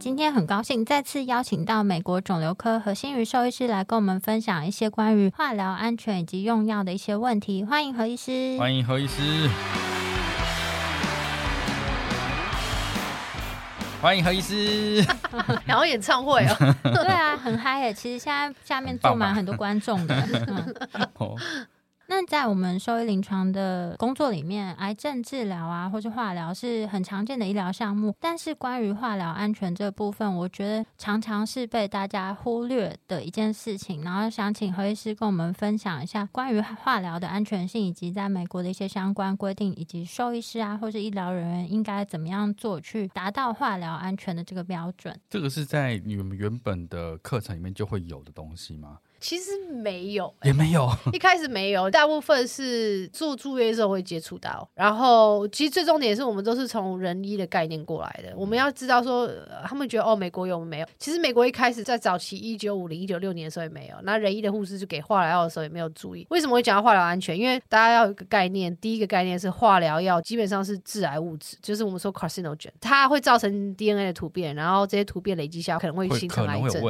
今天很高兴再次邀请到美国肿瘤科何心瑜兽医师来跟我们分享一些关于化疗安全以及用药的一些问题。欢迎何医师，欢迎何医师，欢迎何医师，然后演唱会哦，对啊，很嗨耶！其实现在下面坐满很多观众的。嗯那在我们兽医临床的工作里面，癌症治疗啊，或是化疗是很常见的医疗项目。但是关于化疗安全这部分，我觉得常常是被大家忽略的一件事情。然后想请何医师跟我们分享一下关于化疗的安全性，以及在美国的一些相关规定，以及兽医师啊，或是医疗人员应该怎么样做，去达到化疗安全的这个标准。这个是在你们原本的课程里面就会有的东西吗？其实没有、欸，也没有，一开始没有，大部分是做住院的时候会接触到。然后，其实最重点是我们都是从人医的概念过来的。我们要知道说，他们觉得哦，美国有没有？其实美国一开始在早期一九五零、一九六年的时候也没有。那人医的护士就给化疗药的时候也没有注意。为什么会讲到化疗安全？因为大家要有一个概念，第一个概念是化疗药基本上是致癌物质，就是我们说 carcinogen，它会造成 DNA 的突变，然后这些突变累积下可能会形成癌症。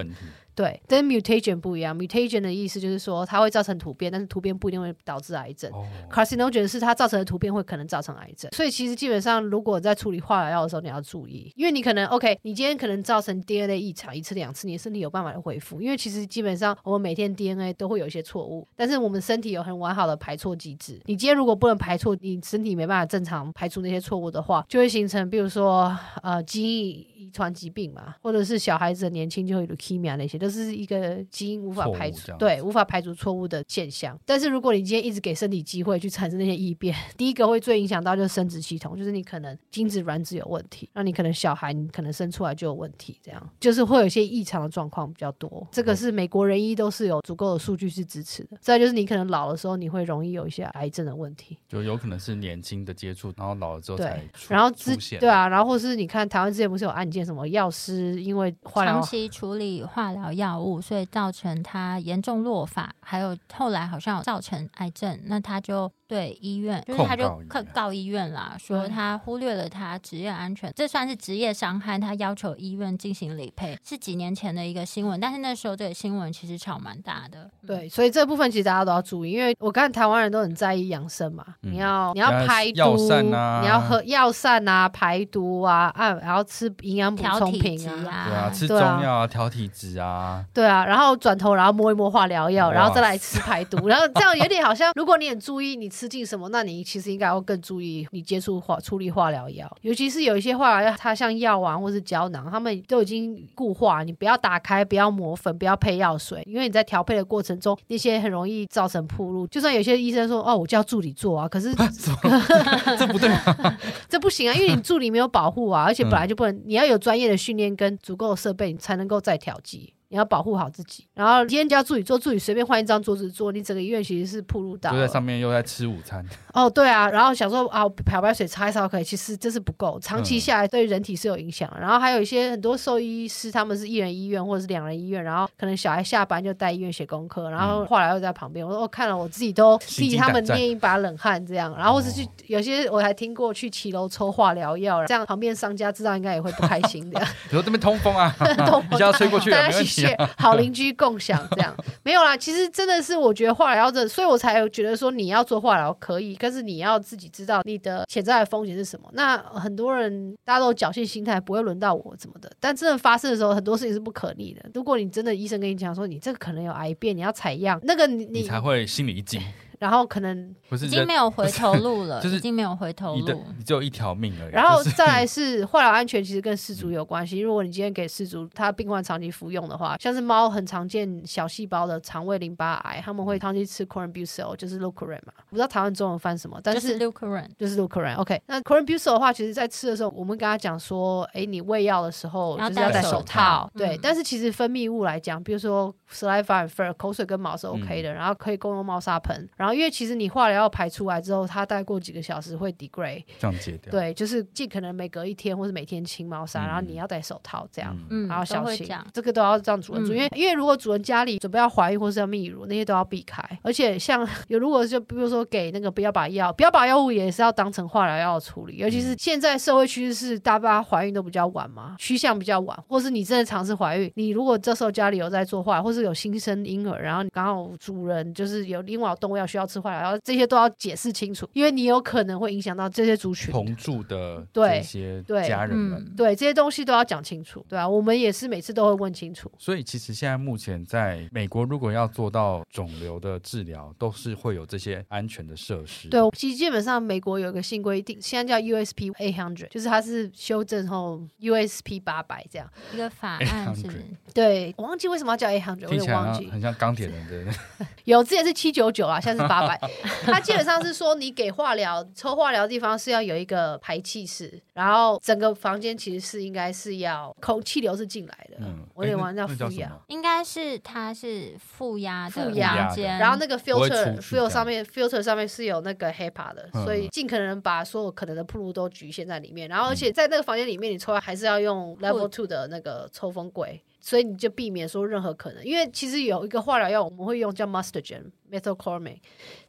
对，跟 mutation 不一样。mutation 的意思就是说它会造成突变，但是突变不一定会导致癌症。Oh. carcinogen 是它造成的突变会可能造成癌症。所以其实基本上，如果在处理化疗药的时候，你要注意，因为你可能 OK，你今天可能造成 DNA 异常一次两次，你的身体有办法的恢复。因为其实基本上我们每天 DNA 都会有一些错误，但是我们身体有很完好的排错机制。你今天如果不能排错，你身体没办法正常排除那些错误的话，就会形成比如说呃基因遗传疾病嘛，或者是小孩子的年轻就会有 leukemia 那些都。是一个基因无法排除，对，无法排除错误的现象。但是如果你今天一直给身体机会去产生那些异变，第一个会最影响到就是生殖系统，就是你可能精子卵子有问题，那你可能小孩你可能生出来就有问题，这样就是会有一些异常的状况比较多。这个是美国人医都是有足够的数据是支持的。再就是你可能老的时候你会容易有一些癌症的问题，就有可能是年轻的接触，然后老了之后才然后之对啊，然后或是你看台湾之前不是有案件，什么药师因为化疗长期处理化疗药物，所以造成他严重落发，还有后来好像有造成癌症，那他就。对医院，就是他就告告医院啦，说他忽略了他职业安全，这算是职业伤害，他要求医院进行理赔，是几年前的一个新闻，但是那时候这个新闻其实吵蛮大的。对，所以这部分其实大家都要注意，因为我看台湾人都很在意养生嘛，嗯、你要你要排毒，啊、你要喝药膳啊，排毒啊，啊然后吃营养补充品啊，啊，对啊，吃中药啊，调体质啊，对啊，然后转头然后摸一摸化疗药，然后再来吃排毒，然后这样有点好像，如果你很注意你吃。进什么？那你其实应该要更注意你接触化处理化疗药，尤其是有一些化疗药，它像药丸或是胶囊，他们都已经固化，你不要打开，不要磨粉，不要配药水，因为你在调配的过程中，那些很容易造成铺路。就算有些医生说哦，我叫助理做啊，可是 这不对吗？这不行啊，因为你助理没有保护啊，而且本来就不能，你要有有专业的训练跟足够的设备，你才能够再调剂。你要保护好自己。然后今天叫助理坐，助理随便换一张桌子坐，你整个医院其实是铺路到。就在上面又在吃午餐。哦，对啊，然后想说啊，漂白水擦一擦可以，其实这是不够，长期下来对人体是有影响。嗯、然后还有一些很多兽医师，他们是一人医院或者是两人医院，然后可能小孩下班就带医院写功课，然后化疗又在旁边。我说我看了，我自己都替他们捏一把冷汗，这样。然后或是去有些我还听过去骑楼抽化疗药，这样旁边商家知道应该也会不开心的。你说这边通风啊，通风，要吹过去，起 好邻居共享这样。没有啦，其实真的是我觉得化疗要这，所以我才觉得说你要做化疗可以，但是你要自己知道你的潜在的风险是什么。那很多人大家都有侥幸心态，不会轮到我怎么的。但真的发生的时候，很多事情是不可逆的。如果你真的医生跟你讲说你这个可能有癌变，你要采样，那个你你才会心里一惊。然后可能已经没有回头路了，就是已经没有回头路，你只有一条命而已。然后再来是化疗安全，其实跟饲主有关系。如果你今天给饲主他病患长期服用的话，像是猫很常见小细胞的肠胃淋巴癌，他们会长期吃 Corabusel，就是 Leukeran 嘛，我不知道台湾中文翻什么，但是 Leukeran 就是 Leukeran。OK，那 Corabusel 的话，其实在吃的时候，我们跟他讲说，哎，你喂药的时候就是要戴手套，对。但是其实分泌物来讲，比如说 saliva and fur，口水跟毛是 OK 的，然后可以共用猫砂盆。然后因为其实你化疗要排出来之后，它大概过几个小时会 degrade，降解掉。对，就是尽可能每隔一天或是每天清猫砂，然后你要戴手套这样，嗯，然后小心，这个都要让主人注意，因为因为如果主人家里准备要怀孕或是要泌乳，那些都要避开。而且像 有如果就比如说给那个不要把药，不要把药物也是要当成化疗药处理，尤其是现在社会趋势是大家怀孕都比较晚嘛，趋向比较晚，或是你真的尝试怀孕，你如果这时候家里有在做化疗，或是有新生婴儿，然后刚好主人就是有另外有动物要需要吃坏了，然后这些。都要解释清楚，因为你有可能会影响到这些族群同住的这些家人们，对，对、嗯、对这些东西都要讲清楚，对啊，我们也是每次都会问清楚。所以其实现在目前在美国，如果要做到肿瘤的治疗，都是会有这些安全的设施。对，其实基本上美国有一个新规定，现在叫 USP 800，就是它是修正后 USP 八百这样一个法案是，是。对，我忘记为什么要叫800，我忘记，很像钢铁人的。有之前是七九九啊，现在是八百。它基本上是说，你给化疗抽化疗的地方是要有一个排气室，然后整个房间其实是应该是要空气流是进来的。嗯，我有点忘记叫负压，应该是它是负压的负压间，然后那个 filter filter 上面 filter 上面是有那个 HEPA 的，所以尽可能把所有可能的铺路都局限在里面。然后而且在那个房间里面，你抽还是要用 level two 的那个抽风柜，所以你就避免说任何可能。因为其实有一个化疗药我们会用叫 Mustagen methylchlormine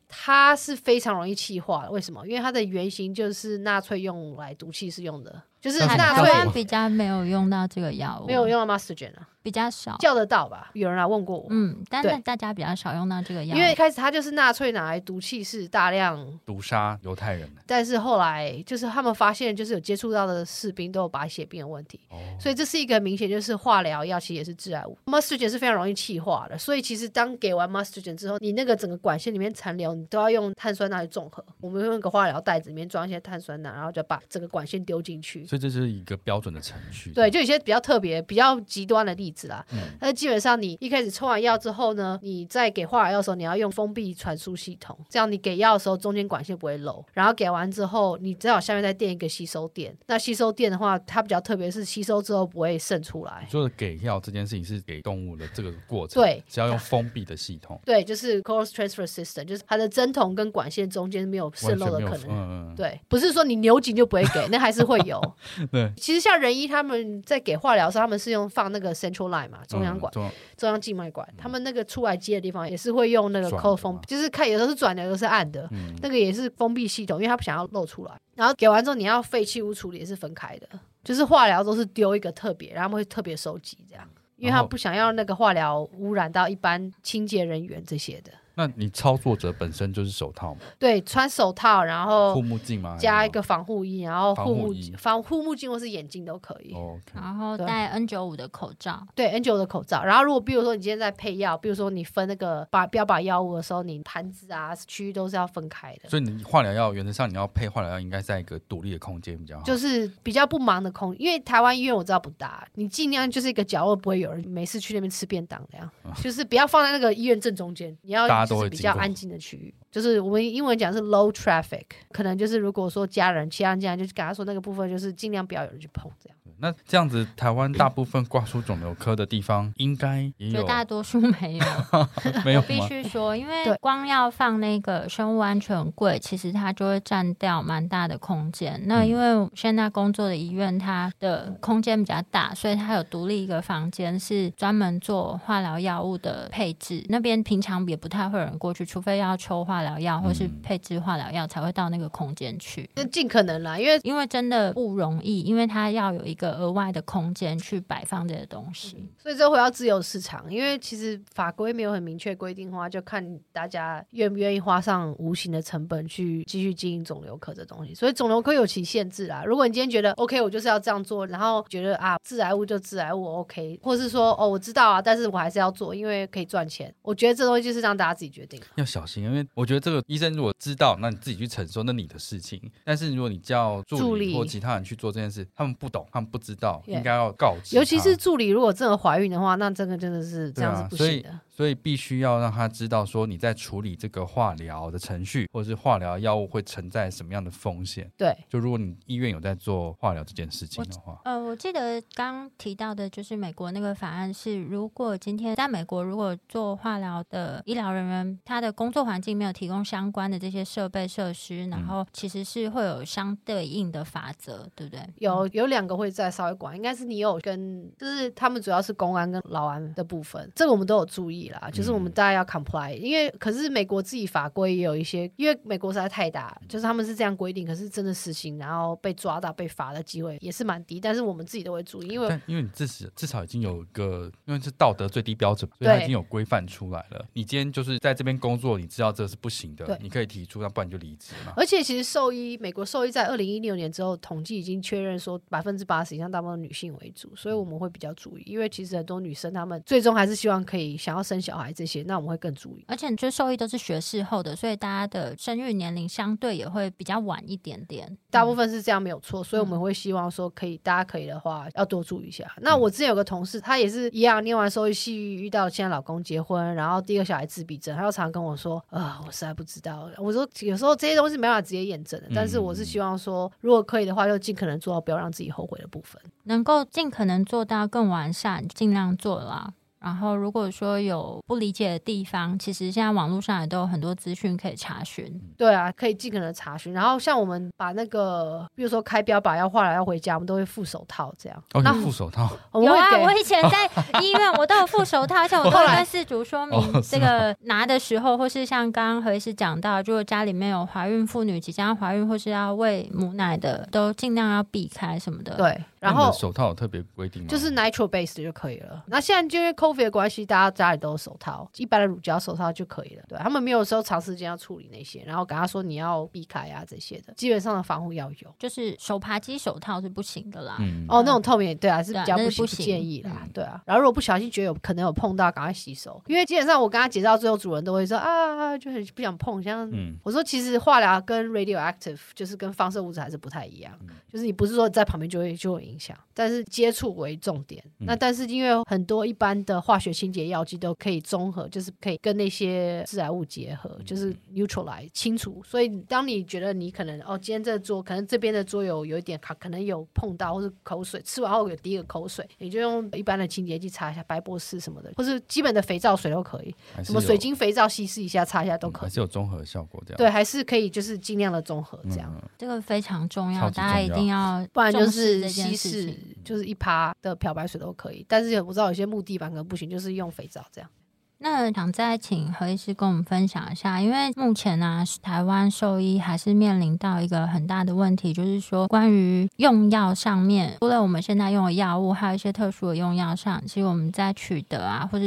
它是非常容易气化的，为什么？因为它的原型就是纳粹用来毒气是用的。就是纳粹比较没有用到这个药物，没有用到 Mustagen 啊，比较少叫得到吧？有人来问过我，嗯，但是大家比较少用到这个药，因为一开始他就是纳粹拿来毒气室大量毒杀犹太人，但是后来就是他们发现，就是有接触到的士兵都有白血病的问题，哦，所以这是一个明显就是化疗药其实也是致癌物。Mastogen 是非常容易气化的，所以其实当给完 Mastogen 之后，你那个整个管线里面残留，你都要用碳酸钠去中和。我们用一个化疗袋子里面装一些碳酸钠，然后就把整个管线丢进去。所以这是一个标。准的程序，对，就有些比较特别、比较极端的例子啦。嗯，但是基本上你一开始抽完药之后呢，你在给化疗药的时候，你要用封闭传输系统，这样你给药的时候中间管线不会漏。然后给完之后，你只好下面再垫一个吸收垫。那吸收垫的话，它比较特别，是吸收之后不会渗出来。就是给药这件事情是给动物的这个过程，对，只要用封闭的系统，对，就是 cross transfer system，就是它的针筒跟管线中间没有渗漏的可能。嗯嗯，对，不是说你扭紧就不会给，那还是会有。对，其实像仁医他们。在给化疗的时候，他们是用放那个 central line 嘛，中央管、嗯、中央静脉管。他们那个出来接的地方也是会用那个 cold 封，就是看有时候是转的，有时候是暗的。嗯、那个也是封闭系统，因为他不想要漏出来。然后给完之后，你要废弃物处理也是分开的，就是化疗都是丢一个特别，然后他们会特别收集这样，因为他不想要那个化疗污染到一般清洁人员这些的。那你操作者本身就是手套吗？对，穿手套，然后护目镜吗？加一个防护衣，然后护目镜、防护目镜或是眼镜都可以。Okay. 然后戴 N 九五的口罩。对，N 九五的口罩。然后如果比如说你今天在配药，比如说你分那个把标靶药物的时候，你盘子啊区域都是要分开的。所以你化疗药原则上你要配化疗药，应该在一个独立的空间比较好。就是比较不忙的空，因为台湾医院我知道不大，你尽量就是一个角落不会有人没事去那边吃便当这样，嗯、就是不要放在那个医院正中间，你要就是比较安静。的区域就是我们英文讲是 low traffic，可能就是如果说家人其他人进来，就跟他说那个部分就是尽量不要有人去碰这样。那这样子，台湾大部分挂出肿瘤科的地方，应该也有，绝大多数没有，没有。必须说，因为光要放那个生物安全柜，其实它就会占掉蛮大的空间。那因为现在工作的医院，它的空间比较大，所以它有独立一个房间，是专门做化疗药物的配置。那边平常也不太会有人过去，除非要抽化疗药或是配置化疗药，才会到那个空间去。那尽可能啦，因为因为真的不容易，因为它要有一个额外的空间去摆放这些东西。所以这回到自由市场，因为其实法规没有很明确规定的话，就看大家愿不愿意花上无形的成本去继续经营肿瘤科这东西。所以肿瘤科有其限制啦。如果你今天觉得 OK，我就是要这样做，然后觉得啊，致癌物就致癌物 OK，或是说哦，我知道啊，但是我还是要做，因为可以赚钱。我觉得这东西就是让大家自己决定。要小心，因为我觉得这个医生如果知道，那你自己去承受，那你的事情。但是如果你叫助理或其他人去做这件事，他们不懂，他们不知道，应该要告知。尤其是助理，如果真的怀孕的话，那这个真的是这样子不行的。所以必须要让他知道，说你在处理这个化疗的程序，或者是化疗药物会存在什么样的风险。对，就如果你医院有在做化疗这件事情的话，呃，我记得刚提到的就是美国那个法案是，如果今天在美国如果做化疗的医疗人员，他的工作环境没有提供相关的这些设备设施，然后其实是会有相对应的法则，对不对？有有两个会再稍微管，应该是你有跟，就是他们主要是公安跟劳安的部分，这个我们都有注意。就是我们大家要 comply，因为可是美国自己法规也有一些，因为美国实在太大，就是他们是这样规定，可是真的实行，然后被抓到被罚的机会也是蛮低。但是我们自己都会注意，因为因为你至少至少已经有一个，因为是道德最低标准，所以它已经有规范出来了。你今天就是在这边工作，你知道这是不行的，你可以提出，那不然就离职嘛。而且其实兽医，美国兽医在二零一六年之后统计已经确认说，百分之八十以上大部分女性为主，所以我们会比较注意，因为其实很多女生她们最终还是希望可以想要生小孩这些，那我们会更注意，而且你觉得兽医都是学士后的，所以大家的生育年龄相对也会比较晚一点点。大部分是这样没有错，所以我们会希望说可以，大家可以的话要多注意一下。那我之前有个同事，他也是一样，念完兽医系遇到现在老公结婚，然后第一个小孩自闭症，他又常常跟我说啊、呃，我实在不知道。我说有时候这些东西没办法直接验证的，但是我是希望说，如果可以的话，就尽可能做到不要让自己后悔的部分，能够尽可能做到更完善，尽量做啦。然后，如果说有不理解的地方，其实现在网络上也都有很多资讯可以查询。对啊，可以尽可能查询。然后，像我们把那个，比如说开标靶要化疗要回家，我们都会附手套这样。哦，那附手套？有啊，我以前在医院我都有附手套，像我都会跟事主说明这个拿的时候，或是像刚刚何医师讲到，如果家里面有怀孕妇女即将怀孕或是要喂母奶的，都尽量要避开什么的。对。然后手套有特别规定吗？就是 nitrile based 就可以了。那现在就因为 COVID 的关系，大家家里都有手套，一般的乳胶手套就可以了。对，他们没有说长时间要处理那些，然后跟他说你要避开啊这些的，基本上的防护要有。就是手扒鸡手套是不行的啦。嗯。哦，那种透明对啊是比较不行，不建议啦。对啊。然后如果不小心觉得有可能有碰到，赶快洗手。因为基本上我跟他解释到，最后主人都会说啊，就很不想碰。像我说，其实化疗跟 radioactive 就是跟放射物质还是不太一样，就是你不是说在旁边就会就有影响，但是。接触为重点，那但是因为很多一般的化学清洁药剂都可以综合，就是可以跟那些致癌物结合，就是 neutralize 清除。所以当你觉得你可能哦，今天这桌可能这边的桌有有一点卡，可能有碰到或是口水，吃完后有滴个口水，你就用一般的清洁剂擦一下，白博士什么的，或是基本的肥皂水都可以，什么水晶肥皂稀释一下擦一下都可以，还是有综合效果这样。对，还是可以就是尽量的综合这样。这个非常重要，大家一定要，不然就是稀释，就是。一趴的漂白水都可以，但是我知道有些木地板可能不行，就是用肥皂这样。那想再请何医师跟我们分享一下，因为目前呢、台湾兽医还是面临到一个很大的问题，就是说关于用药上面，除了我们现在用的药物，还有一些特殊的用药上，其实我们在取得啊，或者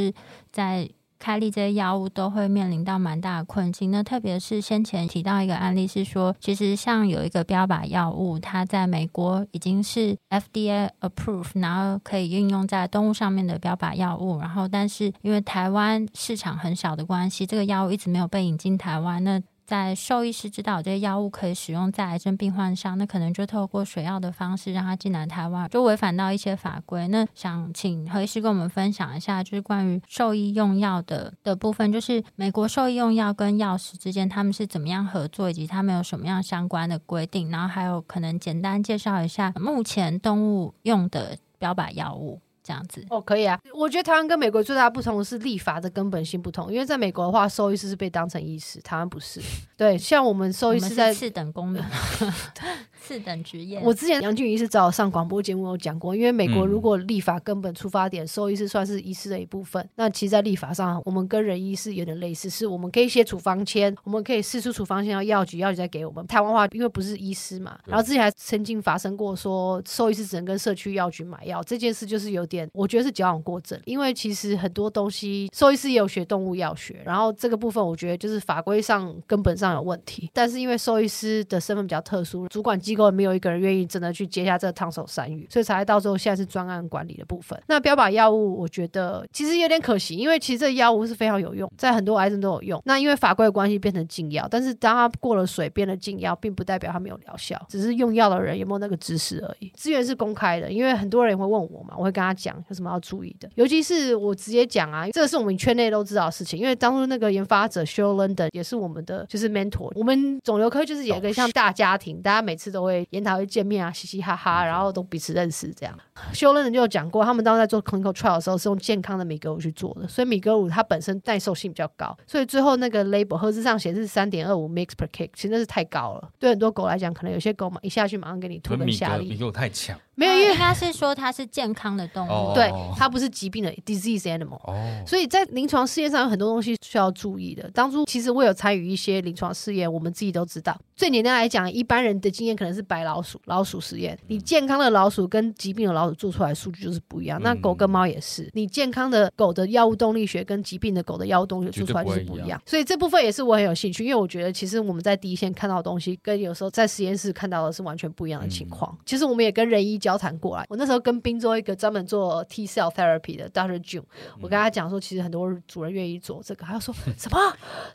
在开立这些药物都会面临到蛮大的困境。那特别是先前提到一个案例是说，其实像有一个标靶药物，它在美国已经是 FDA approved，然后可以运用在动物上面的标靶药物。然后，但是因为台湾市场很小的关系，这个药物一直没有被引进台湾。那在兽医师知道这些药物可以使用在癌症病患上，那可能就透过水药的方式让他进来台湾，就违反到一些法规。那想请何医师跟我们分享一下，就是关于兽医用药的的部分，就是美国兽医用药跟药师之间他们是怎么样合作，以及他们有什么样相关的规定，然后还有可能简单介绍一下目前动物用的标靶药物。这样子哦，可以啊。我觉得台湾跟美国最大的不同是立法的根本性不同。因为在美国的话，收益师是被当成医师，台湾不是。对，像我们收益师在次等公民。次等职业。我之前杨俊怡是找我上广播节目有讲过，因为美国如果立法根本出发点，兽医师算是医师的一部分。那其实，在立法上，我们跟人医师有点类似，是我们可以写处方签，我们可以试出处方签到药局，药局再给我们。台湾话因为不是医师嘛，然后之前还曾经发生过说兽医师只能跟社区药局买药这件事，就是有点我觉得是矫枉过正。因为其实很多东西兽医师也有学动物药学，然后这个部分我觉得就是法规上根本上有问题。但是因为兽医师的身份比较特殊，主管机没有一个人愿意真的去接下这个烫手山芋，所以才到最后现在是专案管理的部分。那标靶药物，我觉得其实有点可惜，因为其实这药物是非常有用，在很多癌症都有用。那因为法规的关系变成禁药，但是当它过了水变了禁药，并不代表它没有疗效，只是用药的人有没有那个知识而已。资源是公开的，因为很多人也会问我嘛，我会跟他讲有什么要注意的。尤其是我直接讲啊，这个是我们圈内都知道的事情，因为当初那个研发者 Cheryl London 也是我们的就是 mentor。我们肿瘤科就是有一个像大家庭，大家每次都会研。讨会见面啊，嘻嘻哈哈，然后都彼此认识这样。修伦人就有讲过，他们当时在做 clinical trial 的时候是用健康的米格五去做的，所以米格五它本身耐受性比较高，所以最后那个 label 盒子上显示三点二五 mg per kg，其实那是太高了。对很多狗来讲，可能有些狗嘛一下去马上给你吐个下力，米格鲁太强。没有，因为应该是说它是健康的动物，哦、对，它不是疾病的 disease animal。哦，所以在临床试验上有很多东西需要注意的。当初其实我有参与一些临床试验，我们自己都知道。最简单来讲，一般人的经验可能是白老鼠、老鼠实验。你健康的老鼠跟疾病的老鼠做出来的数据就是不一样。那狗跟猫也是，你健康的狗的药物动力学跟疾病的狗的药物动力学做出来就是不一样。所以这部分也是我很有兴趣，因为我觉得其实我们在第一线看到的东西，跟有时候在实验室看到的是完全不一样的情况。其实我们也跟人医交谈过来，我那时候跟滨州一个专门做 T cell therapy 的 Dr. June，我跟他讲说，其实很多主人愿意做这个，他就说 什么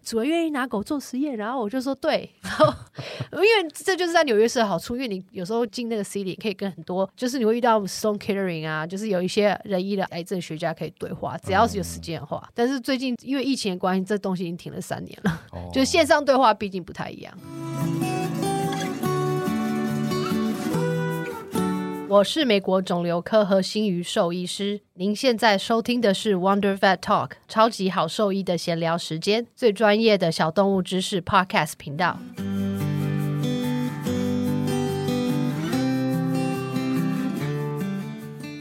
主人愿意拿狗做实验，然后我就说对，然后因为这就是在纽约市的好处，因为你有时候进那个 city 可以跟很多，就是你会遇到 Sloan Kettering 啊，就是有一些人医的癌症学家可以对话，只要是有时间的话。但是最近因为疫情的关系，这东西已经停了三年了，就是线上对话毕竟不太一样。我是美国肿瘤科何心瑜兽医师，您现在收听的是 Wonder Vet Talk 超级好兽医的闲聊时间，最专业的小动物知识 Podcast 频道。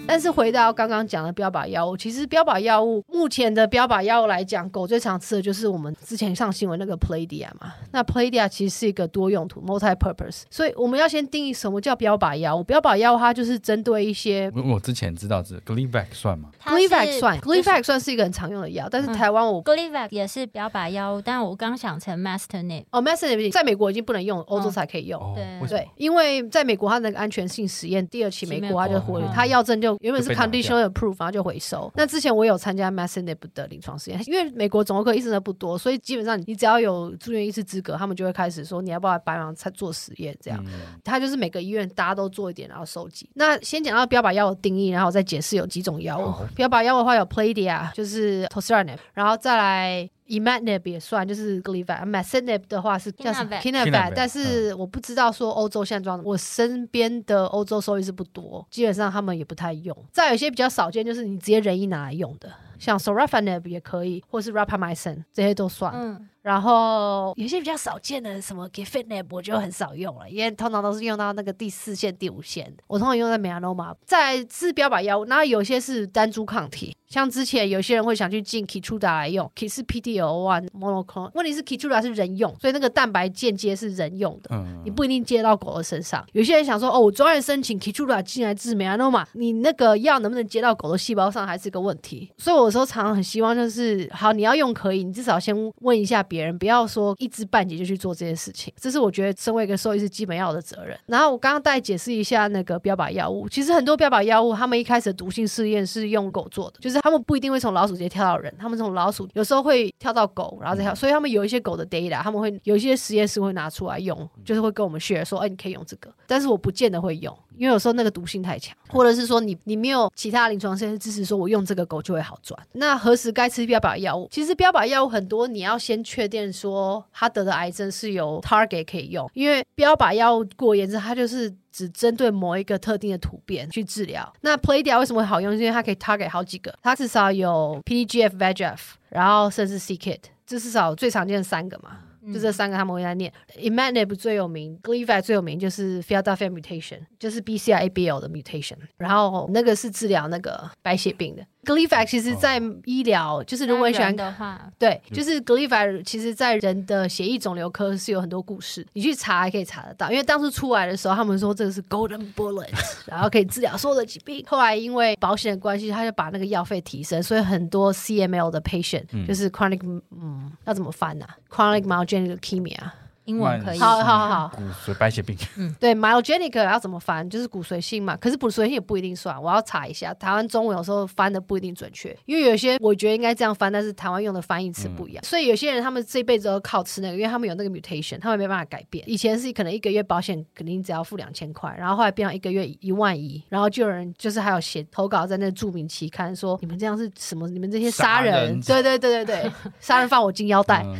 但是回到刚刚讲的标靶药物，其实标靶药物目前的标靶药物来讲，狗最常吃的就是我们之前上新闻那个 Playdia 嘛。那 Playdia 其实是一个多用途 （multi-purpose），所以我们要先定义什么叫标靶药物。标靶药物它就是针对一些……我我之前知道是 Gleevec 算吗？Gleevec 算，Gleevec 算是一个很常用的药，但是台湾我 Gleevec 也是标靶药物，但我刚想成 Masternib。哦，Masternib 在美国已经不能用，欧洲才可以用。对对，因为在美国它那个安全性实验第二期美国它就回，它药证就。原本是 conditional approve，然后就回收。那之前我有参加 Masternib 的临床实验，因为美国肿瘤科医生的不多，所以基本上你只要有住院医师资格，他们就会开始说你要不要来帮忙才做实验这样。嗯、他就是每个医院大家都做一点，然后收集。那先讲到标靶药物定义，然后再解释有几种药物。哦、标靶药物的话有 Playdia，就是 Tocitinib，然后再来。Imatinib 也算，就是 Gleevec，Masitinib 的话是叫什么？Kinabab，但是我不知道说欧洲现在状，我身边的欧洲收益是不多，基本上他们也不太用。再有一些比较少见，就是你直接人医拿来用的，像 Sorafenib 也可以，或是 Rapamycin 这些都算。嗯然后有些比较少见的什么 Gefitinib 我就很少用了，因为通常都是用到那个第四线、第五线。我通常用在 Melanoma，在治标靶药物。然后有些是单株抗体，像之前有些人会想去进 Keytruda 来用，Key 是 PD-L1 monoclonal。问题是 Keytruda 是人用，所以那个蛋白间接是人用的，嗯你不一定接到狗的身上。有些人想说，哦，我专业申请 Keytruda 进来治 Melanoma，你那个药能不能接到狗的细胞上还是个问题。所以我有时候常常很希望就是，好，你要用可以，你至少先问一下别人，不要说一知半解就去做这件事情。这是我觉得身为一个兽医是基本要的责任。然后我刚刚大概解释一下那个标靶药物，其实很多标靶药物，他们一开始的毒性试验是用狗做的，就是他们不一定会从老鼠直接跳到人，他们从老鼠有时候会跳到狗，然后再跳，所以他们有一些狗的 data，他们会有一些实验室会拿出来用，就是会跟我们 share 说，哎，你可以用这个，但是我不见得会用。因为有时候那个毒性太强，或者是说你你没有其他临床实验支持，说我用这个狗就会好转。那何时该吃标靶药物？其实标靶药物很多，你要先确定说他得的癌症是有 target 可以用。因为标靶药物过言之，它就是只针对某一个特定的突变去治疗。那 Playdia 为什么会好用？因为它可以 target 好几个，它至少有 PDGF、VEGF，然后甚至 c-KIT，这至少最常见的三个嘛。就这三个他们会来念。Imatinib 最有名，Gleevec 最有名就是 Philadelphia mutation，就是 BCR-ABL 的 mutation，然后那个是治疗那个白血病的。Gleevec 其实，在医疗、哦、就是如果你喜欢的话，对，就是 Gleevec 其实在人的血液肿瘤科是有很多故事，你去查还可以查得到。因为当初出来的时候，他们说这个是 Golden Bullet，然后可以治疗所有的疾病。后来因为保险的关系，他就把那个药费提升，所以很多 CML 的 patient、嗯、就是 chronic，嗯，要怎么翻呢、啊、？chronic myogenic leukemia。英文可以，好好好，骨髓白血病，嗯，对，myogenic 要怎么翻？就是骨髓性嘛。可是骨髓性也不一定算，我要查一下。台湾中文有时候翻的不一定准确，因为有些我觉得应该这样翻，但是台湾用的翻译词不一样。嗯、所以有些人他们这辈子都靠吃那个，因为他们有那个 mutation，他们没办法改变。以前是可能一个月保险肯定只要付两千块，然后后来变成一个月一万一，然后就有人就是还有写投稿在那著名期刊说，你们这样是什么？你们这些杀人，人对对对对对，杀人放我金腰带，嗯、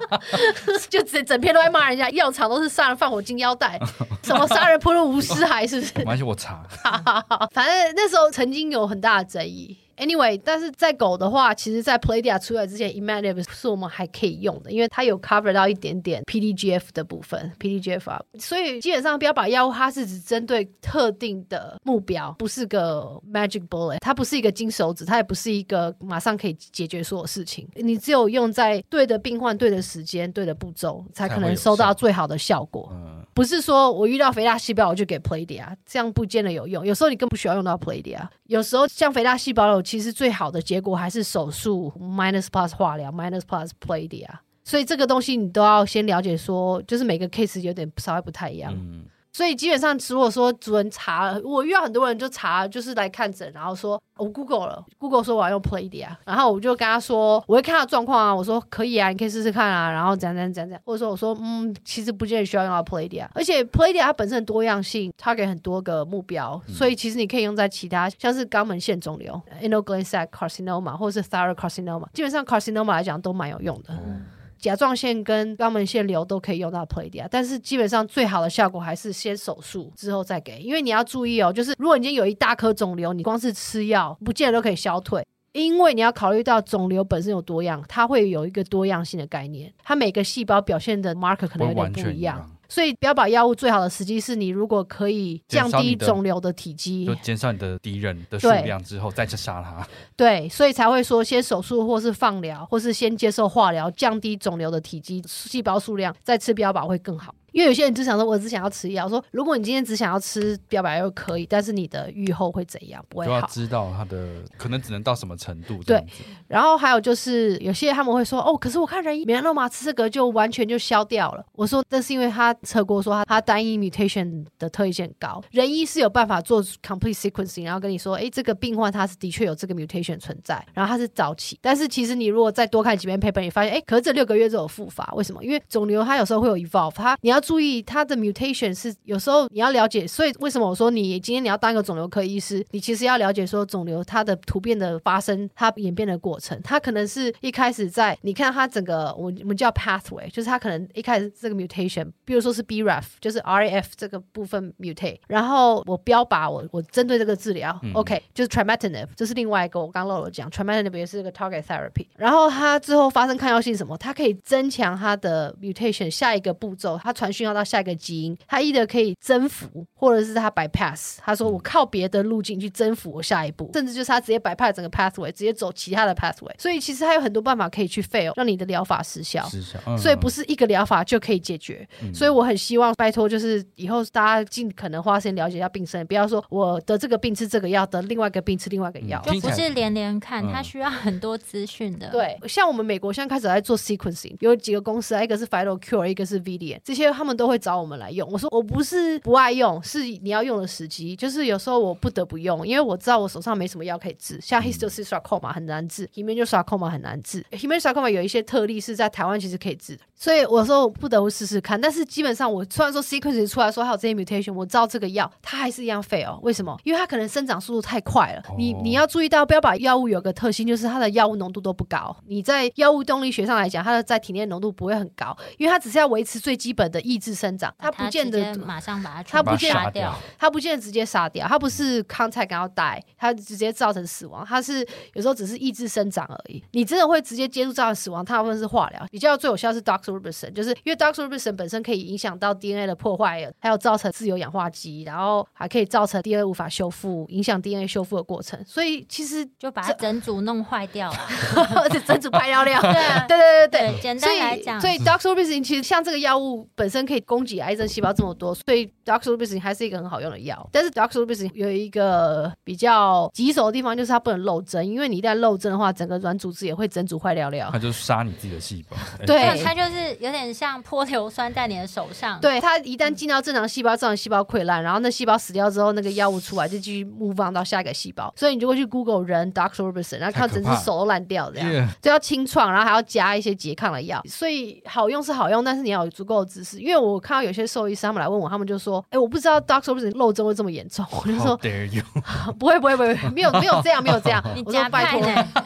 就整整篇都在骂人家。药厂都是杀人放火金腰带，什么杀人泼入无尸骸，是不是？没关系，我查。反正那时候曾经有很大的争议。Anyway，但是在狗的话，其实，在 Playdia 出来之前，Imatinib 是我们还可以用的，因为它有 cover 到一点点 PDGF 的部分，PDGF 啊，所以基本上标靶药物它是只针对特定的目标，不是个 magic bullet，它不是一个金手指，它也不是一个马上可以解决所有事情。你只有用在对的病患、对的时间、对的步骤，才可能收到最好的效果。嗯，不是说我遇到肥大细胞我就给 Playdia，这样不见得有用。有时候你更不需要用到 Playdia 有时候像肥大细胞其实最好的结果还是手术 minus plus 化疗 minus plus Playdia 所以这个东西你都要先了解说，就是每个 case 有点稍微不太一样。嗯所以基本上，如果说主人查了，我遇到很多人就查，就是来看诊，然后说我 Google 了，Google 说我要用 Playdia，然后我就跟他说，我会看他状况啊，我说可以啊，你可以试试看啊，然后怎样怎样怎样或者说我说嗯，其实不见得需要用到 Playdia，而且 Playdia 它本身很多样性，它给很多个目标，所以其实你可以用在其他，像是肛门腺肿瘤 anal gland sac carcinoma 或者是 thyroid carcinoma，基本上 carcinoma 来讲都蛮有用的。嗯甲状腺跟肛门腺瘤都可以用到 Playdia，但是基本上最好的效果还是先手术之后再给，因为你要注意哦，就是如果你已经有一大颗肿瘤，你光是吃药不见得都可以消退，因为你要考虑到肿瘤本身有多样，它会有一个多样性的概念，它每个细胞表现的 marker 可能有点不一样。所以标靶药物最好的时机是你如果可以降低肿瘤的体积，就减少你的敌人的数量之后再去杀它。对，所以才会说先手术或是放疗，或是先接受化疗，降低肿瘤的体积、细胞数量，再吃标靶会更好。因为有些人只想说，我只想要吃药。说，如果你今天只想要吃标白药可以，但是你的愈后会怎样？不会好。要知道他的可能只能到什么程度。对。然后还有就是，有些他们会说，哦，可是我看人伊米诺马吃这个就完全就消掉了。我说，那是因为他测过，说他他单一 mutation 的特异性高。人医是有办法做 complete sequencing，然后跟你说，哎，这个病患他是的确有这个 mutation 存在，然后他是早期。但是其实你如果再多看几篇 paper，你发现，哎，可是这六个月就有复发，为什么？因为肿瘤它有时候会有 evolve，它你要。注意它的 mutation 是有时候你要了解，所以为什么我说你今天你要当一个肿瘤科医师，你其实要了解说肿瘤它的突变的发生，它演变的过程，它可能是一开始在你看它整个我我们叫 pathway，就是它可能一开始这个 mutation，比如说是 BRAF，就是 RAF 这个部分 mutate，然后我标靶我我针对这个治疗、嗯、，OK，就是 trametinib，这是另外一个我刚漏了讲，trametinib 也是一个 target therapy，然后它之后发生抗药性什么，它可以增强它的 mutation，下一个步骤它传。讯号到下一个基因，它 either 可以征服，或者是它 bypass。他说我靠别的路径去征服我下一步，甚至就是他直接 bypass 整个 pathway，直接走其他的 pathway。所以其实他有很多办法可以去 fail，让你的疗法失效。失效。所以不是一个疗法就可以解决。嗯、所以我很希望拜托，就是以后大家尽可能花时间了解一下病症，不要说我得这个病吃这个药，得另外一个病吃另外一个药，就不是连连看，它需要很多资讯的。对，像我们美国现在开始在做 sequencing，有几个公司，一个是 PhytoCure，一个是 Viridian，这些他们都会找我们来用。我说我不是不爱用，是你要用的时机，就是有时候我不得不用，因为我知道我手上没什么药可以治，像 Histiocytosarcoma 很难治，Hemangiosarcoma 很难治，Hemangiosarcoma 有一些特例是在台湾其实可以治的，所以我说我不得不试试看。但是基本上我虽然说 sequencing 出来说还有这些 mutation，我知道这个药它还是一样 fail，为什么？因为它可能生长速度太快了。你你要注意到，不要把药物有个特性，就是它的药物浓度都不高。你在药物动力学上来讲，它的在体内浓度不会很高，因为它只是要维持最基本的抑制生长，它不见得马上把它它不见杀掉，它不见得直接杀掉，它不是 contact 要 die，它直接造成死亡，它是有时候只是抑制生长而已。你真的会直接接触造成死亡，大部分是化疗，比较最有效是 doxorubicin，就是因为 doxorubicin 本身可以影响到 DNA 的破坏，还有造成自由氧化剂，然后还可以造成 DNA 无法修复，影响 DNA 修复的过程。所以其实就把它整组弄坏掉了，整组拍尿 尿。对啊，对对对对，简单来讲，所以 doxorubicin 其实像这个药物本身可以攻击癌症细胞这么多，所以 doxorubicin 还是一个很好用的药。但是 doxorubicin 有一个比较棘手的地方，就是它不能漏针，因为你一旦漏针的话，整个软组织也会整组坏掉掉。它就杀你自己的细胞。对，它就是有点像泼硫酸在你的手上。对，它一旦进到正常细胞，正常细胞溃烂，然后那细胞死掉之后，那个药物出来就继续 move on 到下一个细胞。所以你就会去 Google 人 doxorubicin，然后看整只手都烂掉这样，就要清创，然后还要加一些拮抗的药。所以好用是好用，但是你要有足够的知识。因为我看到有些兽医师他们来问我，他们就说：“哎，我不知道 doxorubicin 漏针会这么严重。”我就说：“ you. 不会，不会，不会，没有，没有这样，没有这样。”你加拜托，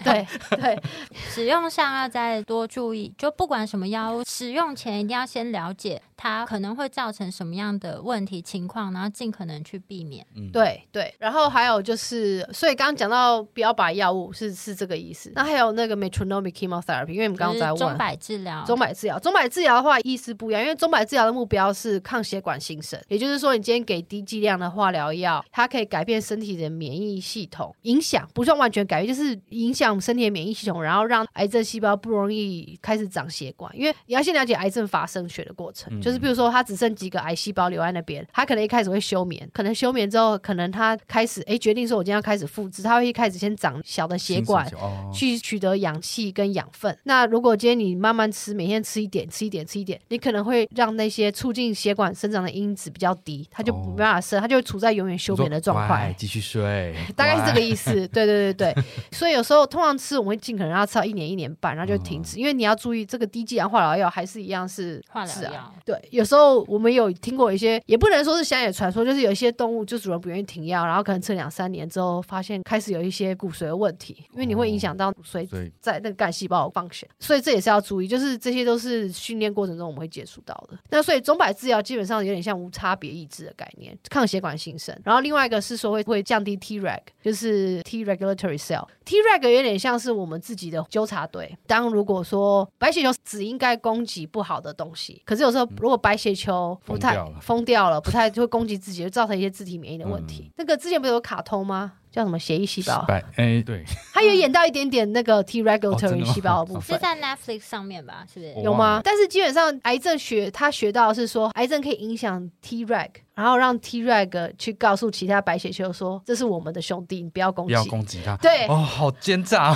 对对，使用上要再多注意，就不管什么药物，使用前一定要先了解它可能会造成什么样的问题情况，然后尽可能去避免。嗯，对对。然后还有就是，所以刚刚讲到不要把药物是是这个意思。那还有那个 metronomic chemotherapy，因为我们刚刚在问中摆治疗，中摆治疗，中摆治疗的话意思不一样，因为中摆治疗的目标是抗血管新生，也就是说，你今天给低剂量的化疗药，它可以改变身体的免疫系统，影响不算完全改变，就是影响身体的免疫系统，然后让癌症细胞不容易开始长血管。因为你要先了解癌症发生学的过程，嗯、就是比如说它只剩几个癌细胞留在那边，它可能一开始会休眠，可能休眠之后，可能它开始哎决定说，我今天要开始复制，它会一开始先长小的血管，哦、去取得氧气跟养分。那如果今天你慢慢吃，每天吃一点，吃一点，吃一点，你可能会让那些促进血管生长的因子比较低，它就没办法生，它就处在永远休眠的状态，继续睡，大概是这个意思。对对对对，所以有时候通常吃，我们会尽可能让它吃到一年一年半，然后就停止，因为你要注意这个低剂量化疗药还是一样是化疗药。对，有时候我们有听过一些，也不能说是乡野传说，就是有一些动物就主人不愿意停药，然后可能吃两三年之后，发现开始有一些骨髓的问题，因为你会影响到骨髓在那个干细胞的 function，所以这也是要注意，就是这些都是训练过程中我们会接触到的。那所以钟摆治疗基本上有点像无差别抑制的概念，抗血管新生。然后另外一个是说会会降低 Treg，就是 T regulatory cell。Treg 有点像是我们自己的纠察队。当如果说白血球只应该攻击不好的东西，可是有时候如果白血球不太疯掉了，不太就会攻击自己，就造成一些自体免疫的问题。嗯、那个之前不是有卡通吗？叫什么血液细胞？哎，对，他有演到一点点那个 T regulatory 细胞的部分，是在 Netflix 上面吧？是不是有吗？但是基本上癌症学他学到是说，癌症可以影响 T reg。然后让 Treg 去告诉其他白血球说：“这是我们的兄弟，你不要攻击，不要攻击他。”对，哦，好奸诈。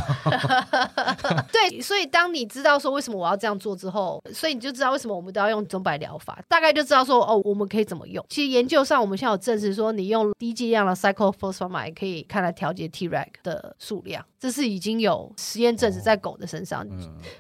对，所以当你知道说为什么我要这样做之后，所以你就知道为什么我们都要用钟摆疗法，大概就知道说哦，我们可以怎么用。其实研究上我们现在有证实说，你用低剂量的 cyclophosphamide 可以看来调节 Treg 的数量，这是已经有实验证实在狗的身上。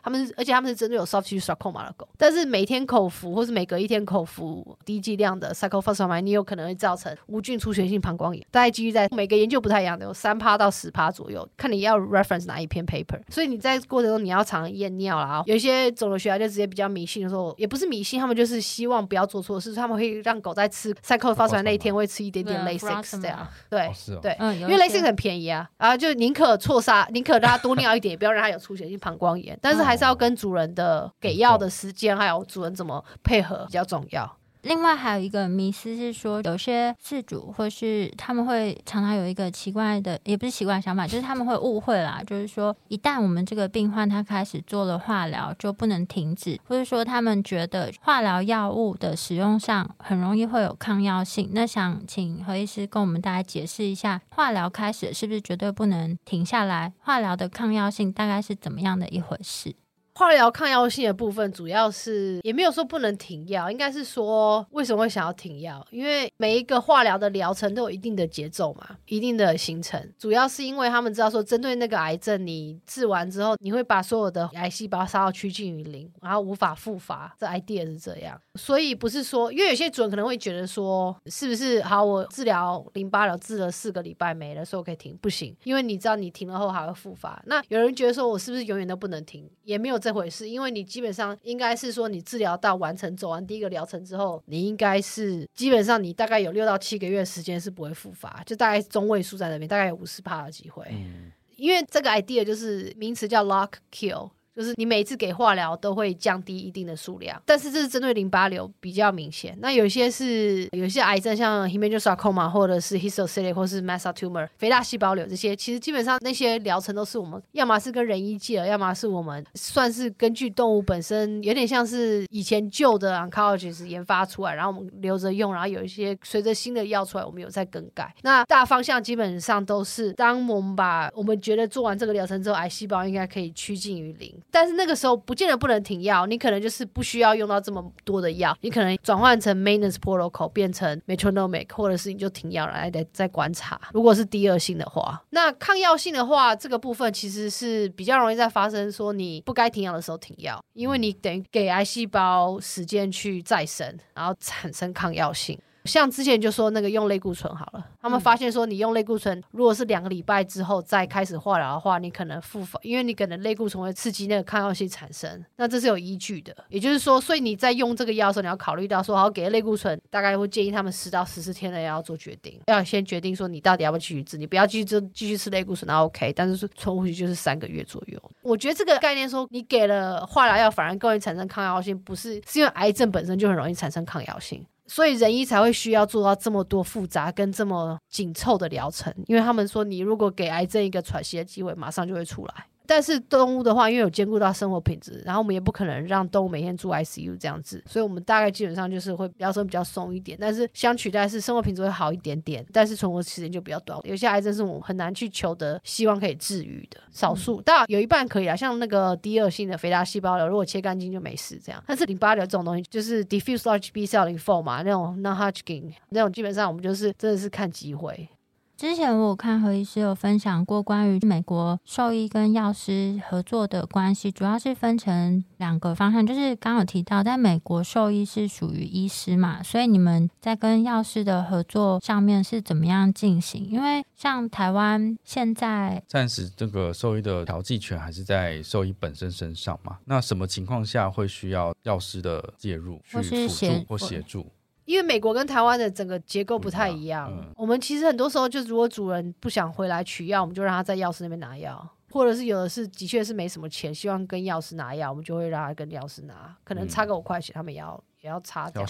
他们是而且他们是针对有 soft tissue sarcoma 的狗，但是每天口服或是每隔一天口服低剂量的 cyclophosphamide。你有可能会造成无菌出血性膀胱炎，大概基于在每个研究不太一样的，有三趴到十趴左右，看你要 reference 哪一篇 paper。所以你在过程中你要常验尿啦。有一些肿瘤学家就直接比较迷信的时候，也不是迷信，他们就是希望不要做错事，他们会让狗在吃 cyclophosphamide 那一天会吃一点点 Lasix 这样。对对，因为 Lasix 很便宜啊，啊就宁可错杀，宁可让它多尿一点，也不要让它有出血性膀胱炎。但是还是要跟主人的给药的时间，还有主人怎么配合比较重要。另外还有一个迷思是说，有些事主或是他们会常常有一个奇怪的，也不是奇怪的想法，就是他们会误会啦，就是说一旦我们这个病患他开始做了化疗，就不能停止，或者说他们觉得化疗药物的使用上很容易会有抗药性。那想请何医师跟我们大家解释一下，化疗开始是不是绝对不能停下来？化疗的抗药性大概是怎么样的一回事？化疗抗药性的部分，主要是也没有说不能停药，应该是说为什么会想要停药？因为每一个化疗的疗程都有一定的节奏嘛，一定的行程。主要是因为他们知道说，针对那个癌症，你治完之后，你会把所有的癌细胞杀到趋近于零，然后无法复发。这 idea 是这样，所以不是说，因为有些主人可能会觉得说，是不是好？我治疗淋巴瘤治了四个礼拜没了，所以我可以停？不行，因为你知道你停了后还会复发。那有人觉得说我是不是永远都不能停？也没有这回事，因为你基本上应该是说，你治疗到完成，走完第一个疗程之后，你应该是基本上你大概有六到七个月时间是不会复发，就大概中位数在那边，大概有五十趴的机会。嗯，因为这个 idea 就是名词叫 lock kill。就是你每一次给化疗都会降低一定的数量，但是这是针对淋巴瘤比较明显。那有些是有些癌症，像 hemangiosarcoma 或者是 histocytic 或是 mast tumor 肥大细胞瘤这些，其实基本上那些疗程都是我们要么是跟人医借了，要么是我们算是根据动物本身，有点像是以前旧的 oncologist 研发出来，然后我们留着用，然后有一些随着新的药出来，我们有在更改。那大方向基本上都是，当我们把我们觉得做完这个疗程之后，癌细胞应该可以趋近于零。但是那个时候不见得不能停药，你可能就是不需要用到这么多的药，你可能转换成 maintenance protocol 变成 metronomic，或者是你就停药来再再观察。如果是第二性的话，那抗药性的话，这个部分其实是比较容易在发生说你不该停药的时候停药，因为你等于给癌细胞时间去再生，然后产生抗药性。像之前就说那个用类固醇好了，他们发现说你用类固醇，如果是两个礼拜之后再开始化疗的话，你可能复发，因为你可能类固醇会刺激那个抗药性产生，那这是有依据的。也就是说，所以你在用这个药的时候，你要考虑到说，好给类固醇，大概会建议他们十到十四天内要做决定，要先决定说你到底要不要继续治，你不要继续就继续吃类固醇，那 OK，但是说存活期就是三个月左右。我觉得这个概念说你给了化疗药反而更容易产生抗药性，不是是因为癌症本身就很容易产生抗药性。所以仁医才会需要做到这么多复杂跟这么紧凑的疗程，因为他们说，你如果给癌症一个喘息的机会，马上就会出来。但是动物的话，因为有兼顾到生活品质，然后我们也不可能让动物每天住 ICU 这样子，所以我们大概基本上就是会疗程比较松一点，但是相取代是生活品质会好一点点，但是存活时间就比较短。有些癌症是我们很难去求得希望可以治愈的，少数，当然有一半可以啊，像那个第二性的肥大细胞瘤，如果切干净就没事这样。但是淋巴瘤这种东西，就是 diffuse large B cell lymphoma 嘛，那种 non-Hodgkin 那种，基本上我们就是真的是看机会。之前我有看何医师有分享过关于美国兽医跟药师合作的关系，主要是分成两个方向，就是刚有提到，在美国兽医是属于医师嘛，所以你们在跟药师的合作上面是怎么样进行？因为像台湾现在暂时这个兽医的调剂权还是在兽医本身身上嘛，那什么情况下会需要药师的介入去辅助或协助？因为美国跟台湾的整个结构不太一样，我们其实很多时候就如果主人不想回来取药，我们就让他在药师那边拿药，或者是有的是的确是没什么钱，希望跟药师拿药，我们就会让他跟药师拿，可能差个五块钱，他们也要。也要擦掉，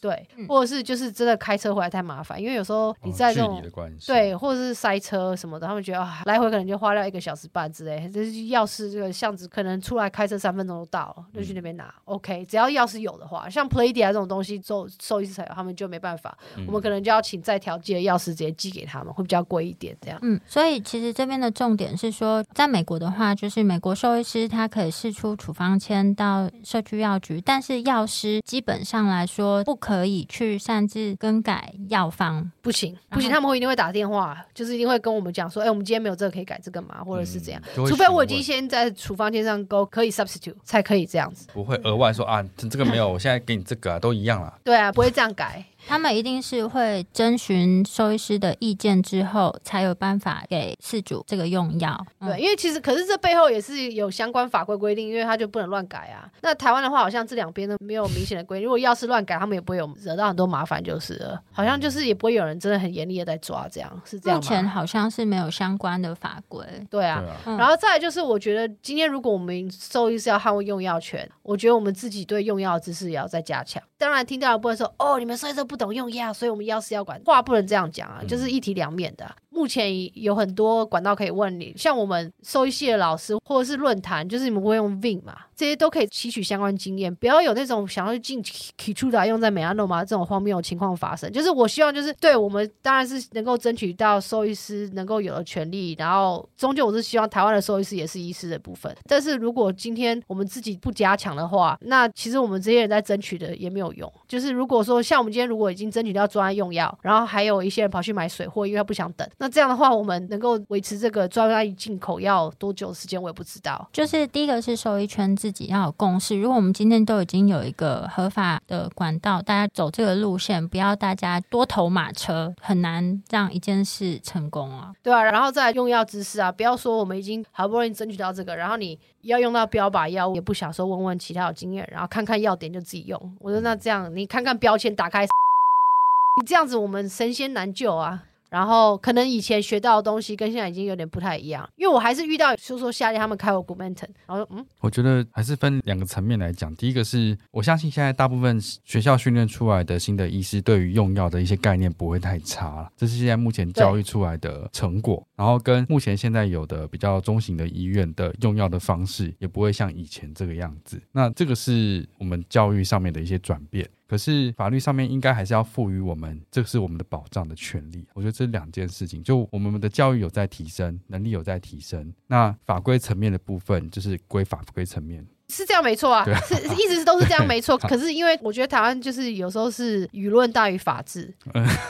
对，或者是就是真的开车回来太麻烦，因为有时候你在这种对，或者是塞车什么的，他们觉得啊，来回可能就花掉一个小时半之类。就是钥匙这个巷子，可能出来开车三分钟就到了，就去那边拿。OK，只要钥匙有的话，像 Playdia 这种东西，做兽医师才有，他们就没办法。我们可能就要请再调剂的钥匙直接寄给他们，会比较贵一点。这样，嗯，所以其实这边的重点是说，在美国的话，就是美国兽医师他可以试出处方签到社区药局，但是药师。基本上来说，不可以去擅自更改药方，不行，不行，他们会一定会打电话，就是一定会跟我们讲说，哎、欸，我们今天没有这个可以改这个吗？或者是怎样，嗯、除非我已经先在处方签上勾可以 substitute 才可以这样子，不会额外说啊，这个没有，我现在给你这个啊，都一样了。对啊，不会这样改。他们一定是会征询兽医师的意见之后，才有办法给饲主这个用药。嗯、对，因为其实可是这背后也是有相关法规规定，因为他就不能乱改啊。那台湾的话，好像这两边都没有明显的规定。如果药师乱改，他们也不会有惹到很多麻烦，就是了。好像就是也不会有人真的很严厉的在抓，这样是这样吗？目前好像是没有相关的法规。对啊，然后再来就是，我觉得今天如果我们兽医是要捍卫用药权，我觉得我们自己对用药的知识也要再加强。当然听到的不会说哦，你们兽医都不懂用药，所以我们药师要管。话不能这样讲啊，就是一体两面的。目前有很多管道可以问你，像我们兽医系的老师，或者是论坛，就是你们不会用 Vim 嘛？这些都可以吸取相关经验，不要有那种想要去进 Keytruda 用在美亚诺吗这种荒谬的情况发生。就是我希望，就是对我们当然是能够争取到兽医师能够有的权利，然后终究我是希望台湾的兽医师也是医师的部分。但是如果今天我们自己不加强的话，那其实我们这些人在争取的也没有用。就是如果说像我们今天如果已经争取到专案用药，然后还有一些人跑去买水货，因为他不想等，那这样的话，我们能够维持这个专案进口药多久时间，我也不知道。就是第一个是兽医圈自自己要有共识。如果我们今天都已经有一个合法的管道，大家走这个路线，不要大家多头马车，很难让一件事成功啊。对啊，然后再用药知识啊，不要说我们已经好不容易争取到这个，然后你要用到标靶药物，也不想说问问其他有经验，然后看看药点就自己用。我说那这样，你看看标签，打开，你这样子我们神仙难救啊。然后可能以前学到的东西跟现在已经有点不太一样，因为我还是遇到说说夏天他们开我骨盆疼然后嗯，我觉得还是分两个层面来讲。第一个是我相信现在大部分学校训练出来的新的医师对于用药的一些概念不会太差了，这是现在目前教育出来的成果。然后跟目前现在有的比较中型的医院的用药的方式也不会像以前这个样子。那这个是我们教育上面的一些转变。可是法律上面应该还是要赋予我们，这是我们的保障的权利。我觉得这两件事情，就我们的教育有在提升，能力有在提升，那法规层面的部分就是归法规层面。是这样没错啊，啊是一直都是这样没错。可是因为我觉得台湾就是有时候是舆论大于法治，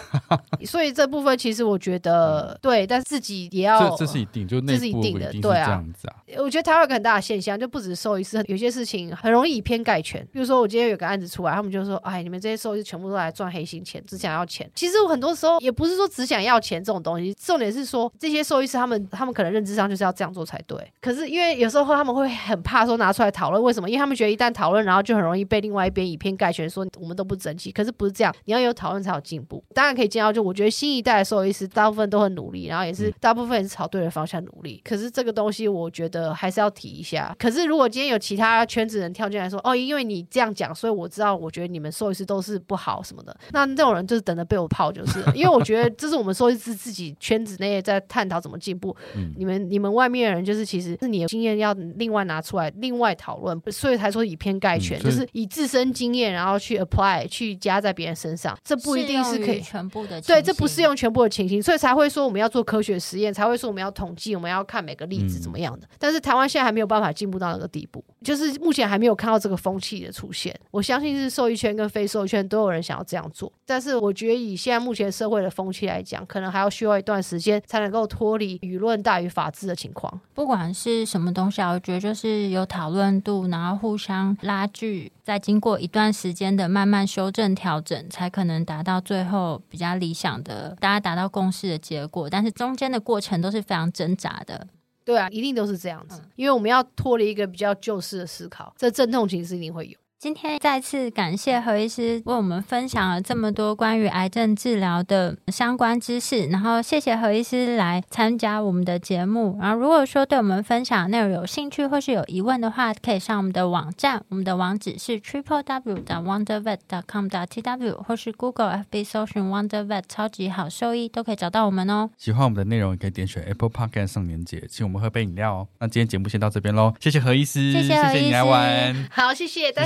所以这部分其实我觉得对，但自己也要这，这是一定，就这是一定的，对啊，这样子啊。我觉得台湾有个很大的现象，就不止兽医师，有些事情很容易以偏概全。比如说我今天有个案子出来，他们就说：“哎，你们这些兽医师全部都来赚黑心钱，只想要钱。”其实我很多时候也不是说只想要钱这种东西，重点是说这些兽医师他们他们可能认知上就是要这样做才对。可是因为有时候他们会很怕说拿出来讨。为什么？因为他们觉得一旦讨论，然后就很容易被另外一边以偏概全，说我们都不争气。可是不是这样，你要有讨论才有进步。当然可以见到，就我觉得新一代的兽医师大部分都很努力，然后也是大部分也是朝对的方向努力。可是这个东西，我觉得还是要提一下。可是如果今天有其他圈子人跳进来说，哦，因为你这样讲，所以我知道，我觉得你们兽医师都是不好什么的。那这种人就是等着被我泡，就是因为我觉得这是我们兽医师自己圈子内在探讨怎么进步。你们你们外面的人就是其实是你的经验要另外拿出来，另外讨论。所以才说以偏概全，嗯、就是以自身经验，然后去 apply 去加在别人身上，这不一定是可以全部的。对，这不适用全部的情形，所以才会说我们要做科学实验，才会说我们要统计，我们要看每个例子怎么样的。嗯、但是台湾现在还没有办法进步到那个地步，就是目前还没有看到这个风气的出现。我相信是受益圈跟非受益圈都有人想要这样做，但是我觉得以现在目前社会的风气来讲，可能还要需要一段时间才能够脱离舆论大于法治的情况。不管是什么东西啊，我觉得就是有讨论度，然后互相拉锯，再经过一段时间的慢慢修正调整，才可能达到最后比较理想的大家达到共识的结果。但是中间的过程都是非常挣扎的。对啊，一定都是这样子，因为我们要脱离一个比较旧式的思考，这阵痛其实一定会有。今天再次感谢何医师为我们分享了这么多关于癌症治疗的相关知识，然后谢谢何医师来参加我们的节目。然后如果说对我们分享的内容有兴趣或是有疑问的话，可以上我们的网站，我们的网址是 triple w 点 wondervet 点 com 点 tw，或是 Google FB 搜寻 wondervet 超级好兽医都可以找到我们哦。喜欢我们的内容，也可以点选 Apple Podcast 上连接，请我们喝杯饮料哦。那今天节目先到这边喽，谢谢何医师，谢谢何医师，谢谢你来玩，好，谢谢大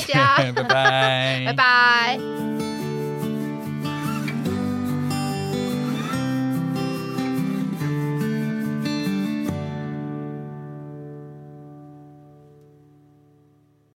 拜拜。拜拜。